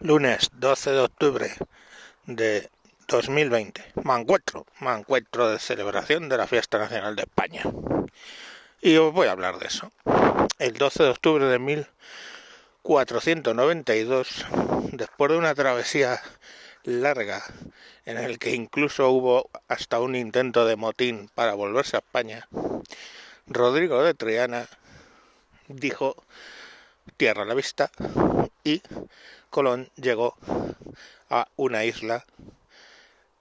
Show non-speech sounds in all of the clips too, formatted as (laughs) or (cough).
lunes 12 de octubre de 2020. Me encuentro, me encuentro de celebración de la Fiesta Nacional de España. Y os voy a hablar de eso. El 12 de octubre de 1492, después de una travesía larga en el que incluso hubo hasta un intento de motín para volverse a España, Rodrigo de Triana dijo tierra a la vista y Colón llegó a una isla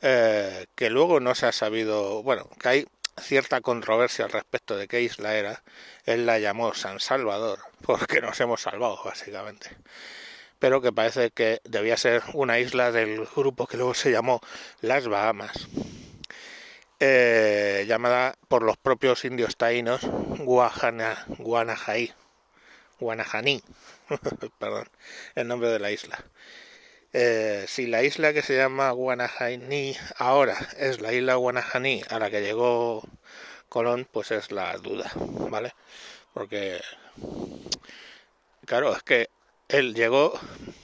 eh, que luego no se ha sabido, bueno, que hay cierta controversia al respecto de qué isla era. Él la llamó San Salvador, (laughs) porque nos hemos salvado, básicamente. Pero que parece que debía ser una isla del grupo que luego se llamó Las Bahamas, eh, llamada por los propios indios taínos Guajana, Guanajaní, (laughs) perdón, el nombre de la isla. Eh, si la isla que se llama Guanajaní ahora es la isla Guanajaní a la que llegó Colón, pues es la duda, ¿vale? Porque, claro, es que él llegó,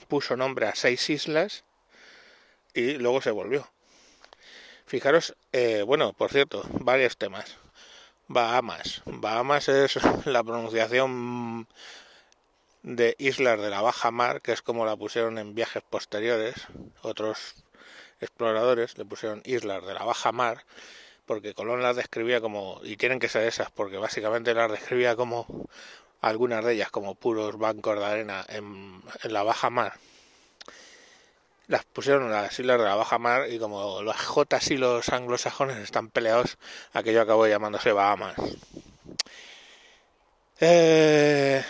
puso nombre a seis islas y luego se volvió. Fijaros, eh, bueno, por cierto, varios temas. Bahamas. Bahamas es la pronunciación de islas de la baja mar, que es como la pusieron en viajes posteriores, otros exploradores le pusieron islas de la baja mar, porque Colón las describía como, y tienen que ser esas, porque básicamente las describía como algunas de ellas como puros bancos de arena en, la baja mar. Las pusieron las islas de la baja mar y como los Jotas y los anglosajones están peleados, aquello acabó llamándose Bahamas. Eh,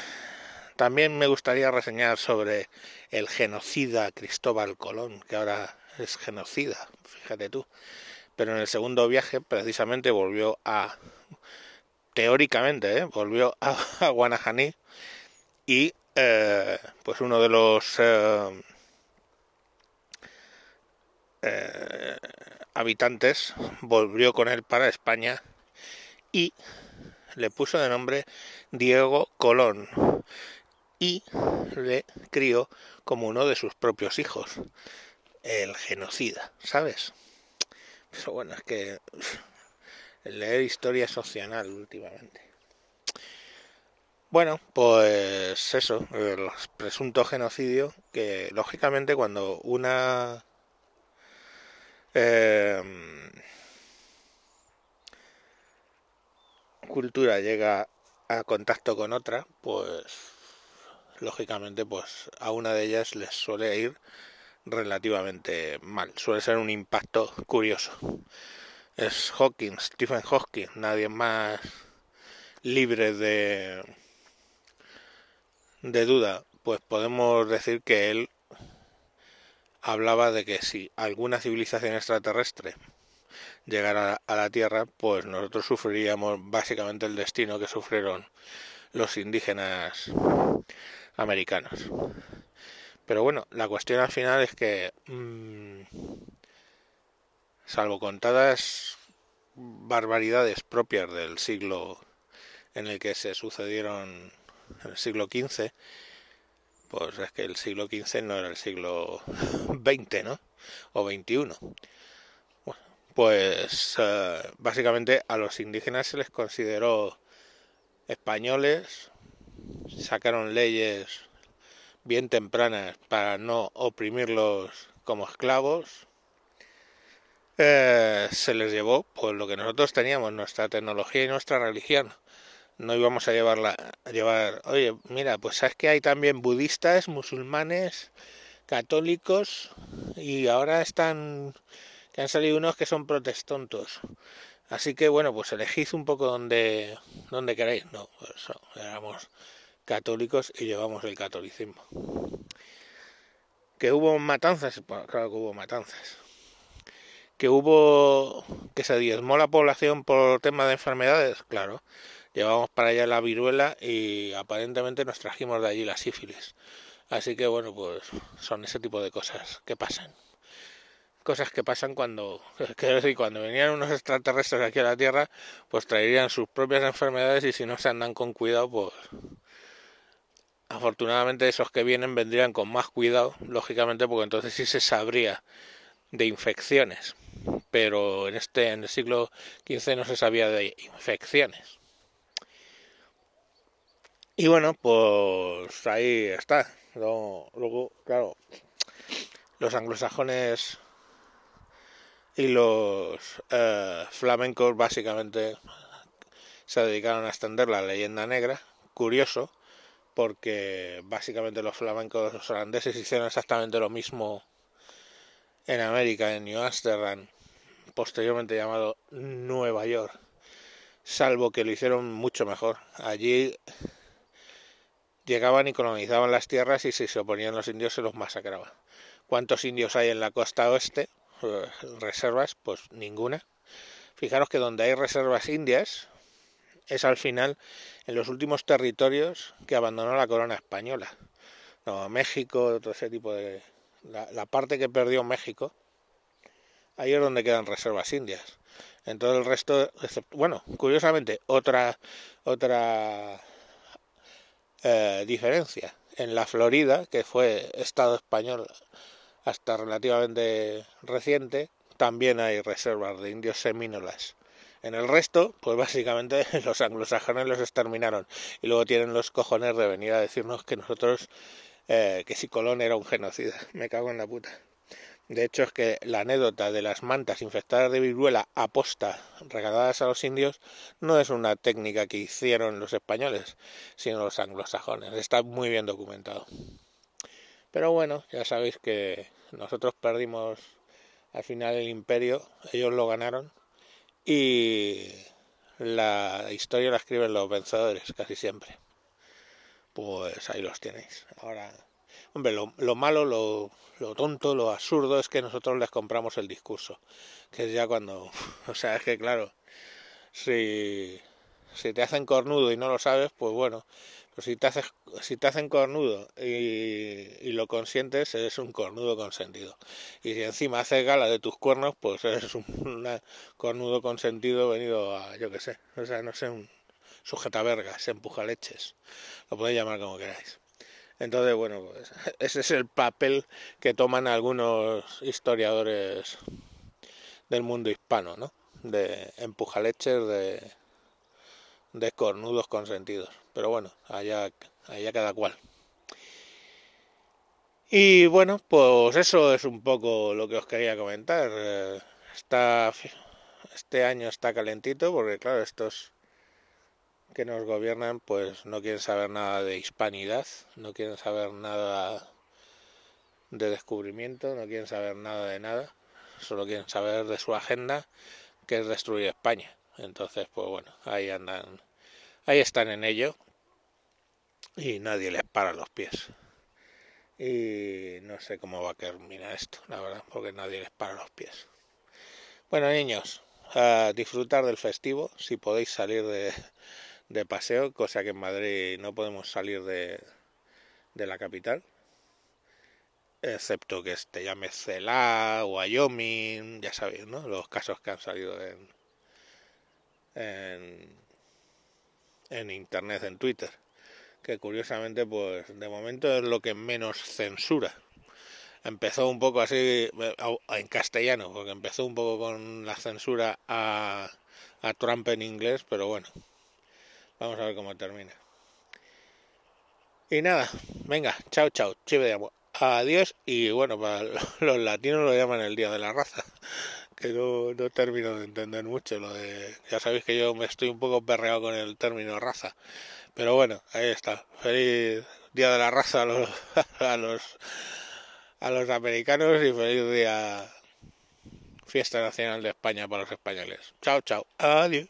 también me gustaría reseñar sobre el genocida Cristóbal Colón, que ahora es genocida, fíjate tú. Pero en el segundo viaje precisamente volvió a, teóricamente, ¿eh? volvió a, a, Guanajaní y eh, pues uno de los eh, eh, habitantes volvió con él para España y le puso de nombre Diego Colón y le crió como uno de sus propios hijos, el genocida, ¿sabes? Pero bueno, es que (laughs) leer historia es opcional últimamente. Bueno, pues eso, el presunto genocidio, que lógicamente cuando una eh, cultura llega a contacto con otra, pues lógicamente pues a una de ellas les suele ir relativamente mal. Suele ser un impacto curioso. Es Hawking, Stephen Hawking, nadie más libre de de duda, pues podemos decir que él hablaba de que si alguna civilización extraterrestre llegara a la Tierra, pues nosotros sufriríamos básicamente el destino que sufrieron los indígenas americanos. Pero bueno, la cuestión al final es que, mmm, salvo contadas barbaridades propias del siglo en el que se sucedieron en el siglo XV, pues es que el siglo XV no era el siglo XX, ¿no? O XXI. Bueno, pues uh, básicamente a los indígenas se les consideró españoles, sacaron leyes bien tempranas para no oprimirlos como esclavos. Eh, se les llevó pues lo que nosotros teníamos, nuestra tecnología y nuestra religión. No íbamos a llevarla, a llevar, oye, mira, pues sabes que hay también budistas, musulmanes, católicos y ahora están que han salido unos que son protestantes. Así que bueno, pues elegid un poco donde, donde queréis. No, pues éramos católicos y llevamos el catolicismo. Que hubo matanzas, bueno, claro que hubo matanzas. Que hubo que se diezmó la población por tema de enfermedades, claro. Llevamos para allá la viruela y aparentemente nos trajimos de allí la sífilis. Así que bueno, pues son ese tipo de cosas que pasan cosas que pasan cuando, (laughs) quiero decir, cuando venían unos extraterrestres aquí a la Tierra, pues traerían sus propias enfermedades y si no se andan con cuidado, pues Afortunadamente esos que vienen vendrían con más cuidado, lógicamente, porque entonces sí se sabría de infecciones. Pero en este en el siglo XV no se sabía de infecciones. Y bueno, pues ahí está. Luego, claro, los anglosajones y los eh, flamencos básicamente se dedicaron a extender la leyenda negra. Curioso, porque básicamente los flamencos holandeses hicieron exactamente lo mismo en América, en New Amsterdam, posteriormente llamado Nueva York, salvo que lo hicieron mucho mejor. Allí llegaban y colonizaban las tierras y si se oponían los indios se los masacraban. ¿Cuántos indios hay en la costa oeste? Eh, reservas, pues ninguna. Fijaros que donde hay reservas indias es al final en los últimos territorios que abandonó la corona española. No, México, todo ese tipo de... La, parte que perdió México, ahí es donde quedan reservas indias. En todo el resto, bueno, curiosamente, otra otra eh, diferencia. En la Florida, que fue Estado español hasta relativamente reciente, también hay reservas de indios semínolas. En el resto, pues básicamente (laughs) los anglosajones los exterminaron y luego tienen los cojones de venir a decirnos que nosotros, eh, que si Colón era un genocida. (laughs) Me cago en la puta. De hecho, es que la anécdota de las mantas infectadas de viruela aposta regaladas a los indios no es una técnica que hicieron los españoles, sino los anglosajones. Está muy bien documentado. Pero bueno, ya sabéis que nosotros perdimos al final el imperio, ellos lo ganaron y la historia la escriben los vencedores casi siempre. Pues ahí los tenéis. Ahora, hombre, lo, lo malo, lo, lo tonto, lo absurdo es que nosotros les compramos el discurso. Que es ya cuando... (laughs) O sea, es que claro, si, si te hacen cornudo y no lo sabes, pues bueno, si te, haces, si te hacen cornudo y, lo consientes, eres un cornudo consentido. Y si encima haces gala de tus cuernos, pues eres un cornudo consentido venido a, yo qué sé, o sea, no sé, un sujetavergas, empuja leches. Lo podéis llamar como queráis. Entonces, bueno, pues (laughs) ese es el papel que toman algunos historiadores del mundo hispano, ¿no? De empujaleches, de, de consentidos. Pero bueno, allá, allá cada cual. Y bueno, pues eso es un poco lo que os quería comentar. Eh, está, este año está calentito porque claro, estos que nos gobiernan pues no quieren saber nada de hispanidad, no quieren saber nada de descubrimiento, no quieren saber nada de nada, solo quieren saber de su agenda que es destruir España. Entonces, pues bueno, ahí andan, ahí están en ello y nadie les para los pies. Y no sé cómo va a terminar esto, la verdad, porque nadie les para los pies. Bueno, niños, a disfrutar del festivo, si podéis salir de, de paseo, cosa que en Madrid no podemos salir de, de la capital, excepto que te llame Celá, Wyoming, ya sabéis, ¿no? Los casos que han salido en, en, internet, en Twitter que curiosamente pues de momento es lo que menos censura. Empezó un poco así en castellano, porque empezó un poco con la censura a, a Trump en inglés, pero bueno, vamos a ver cómo termina. Y nada, venga, chao, chao, chive de amor. Adiós y bueno, para (laughs) los latinos lo llaman el Día de la Raza, que no, no termino de entender mucho lo de... Ya sabéis que yo me estoy un poco perreado con el término raza. Pero bueno, ahí está. Feliz Día de la Raza a los, (laughs) a los, a los americanos y feliz día Fiesta Nacional de España para los españoles. Chao, chao. Adiós.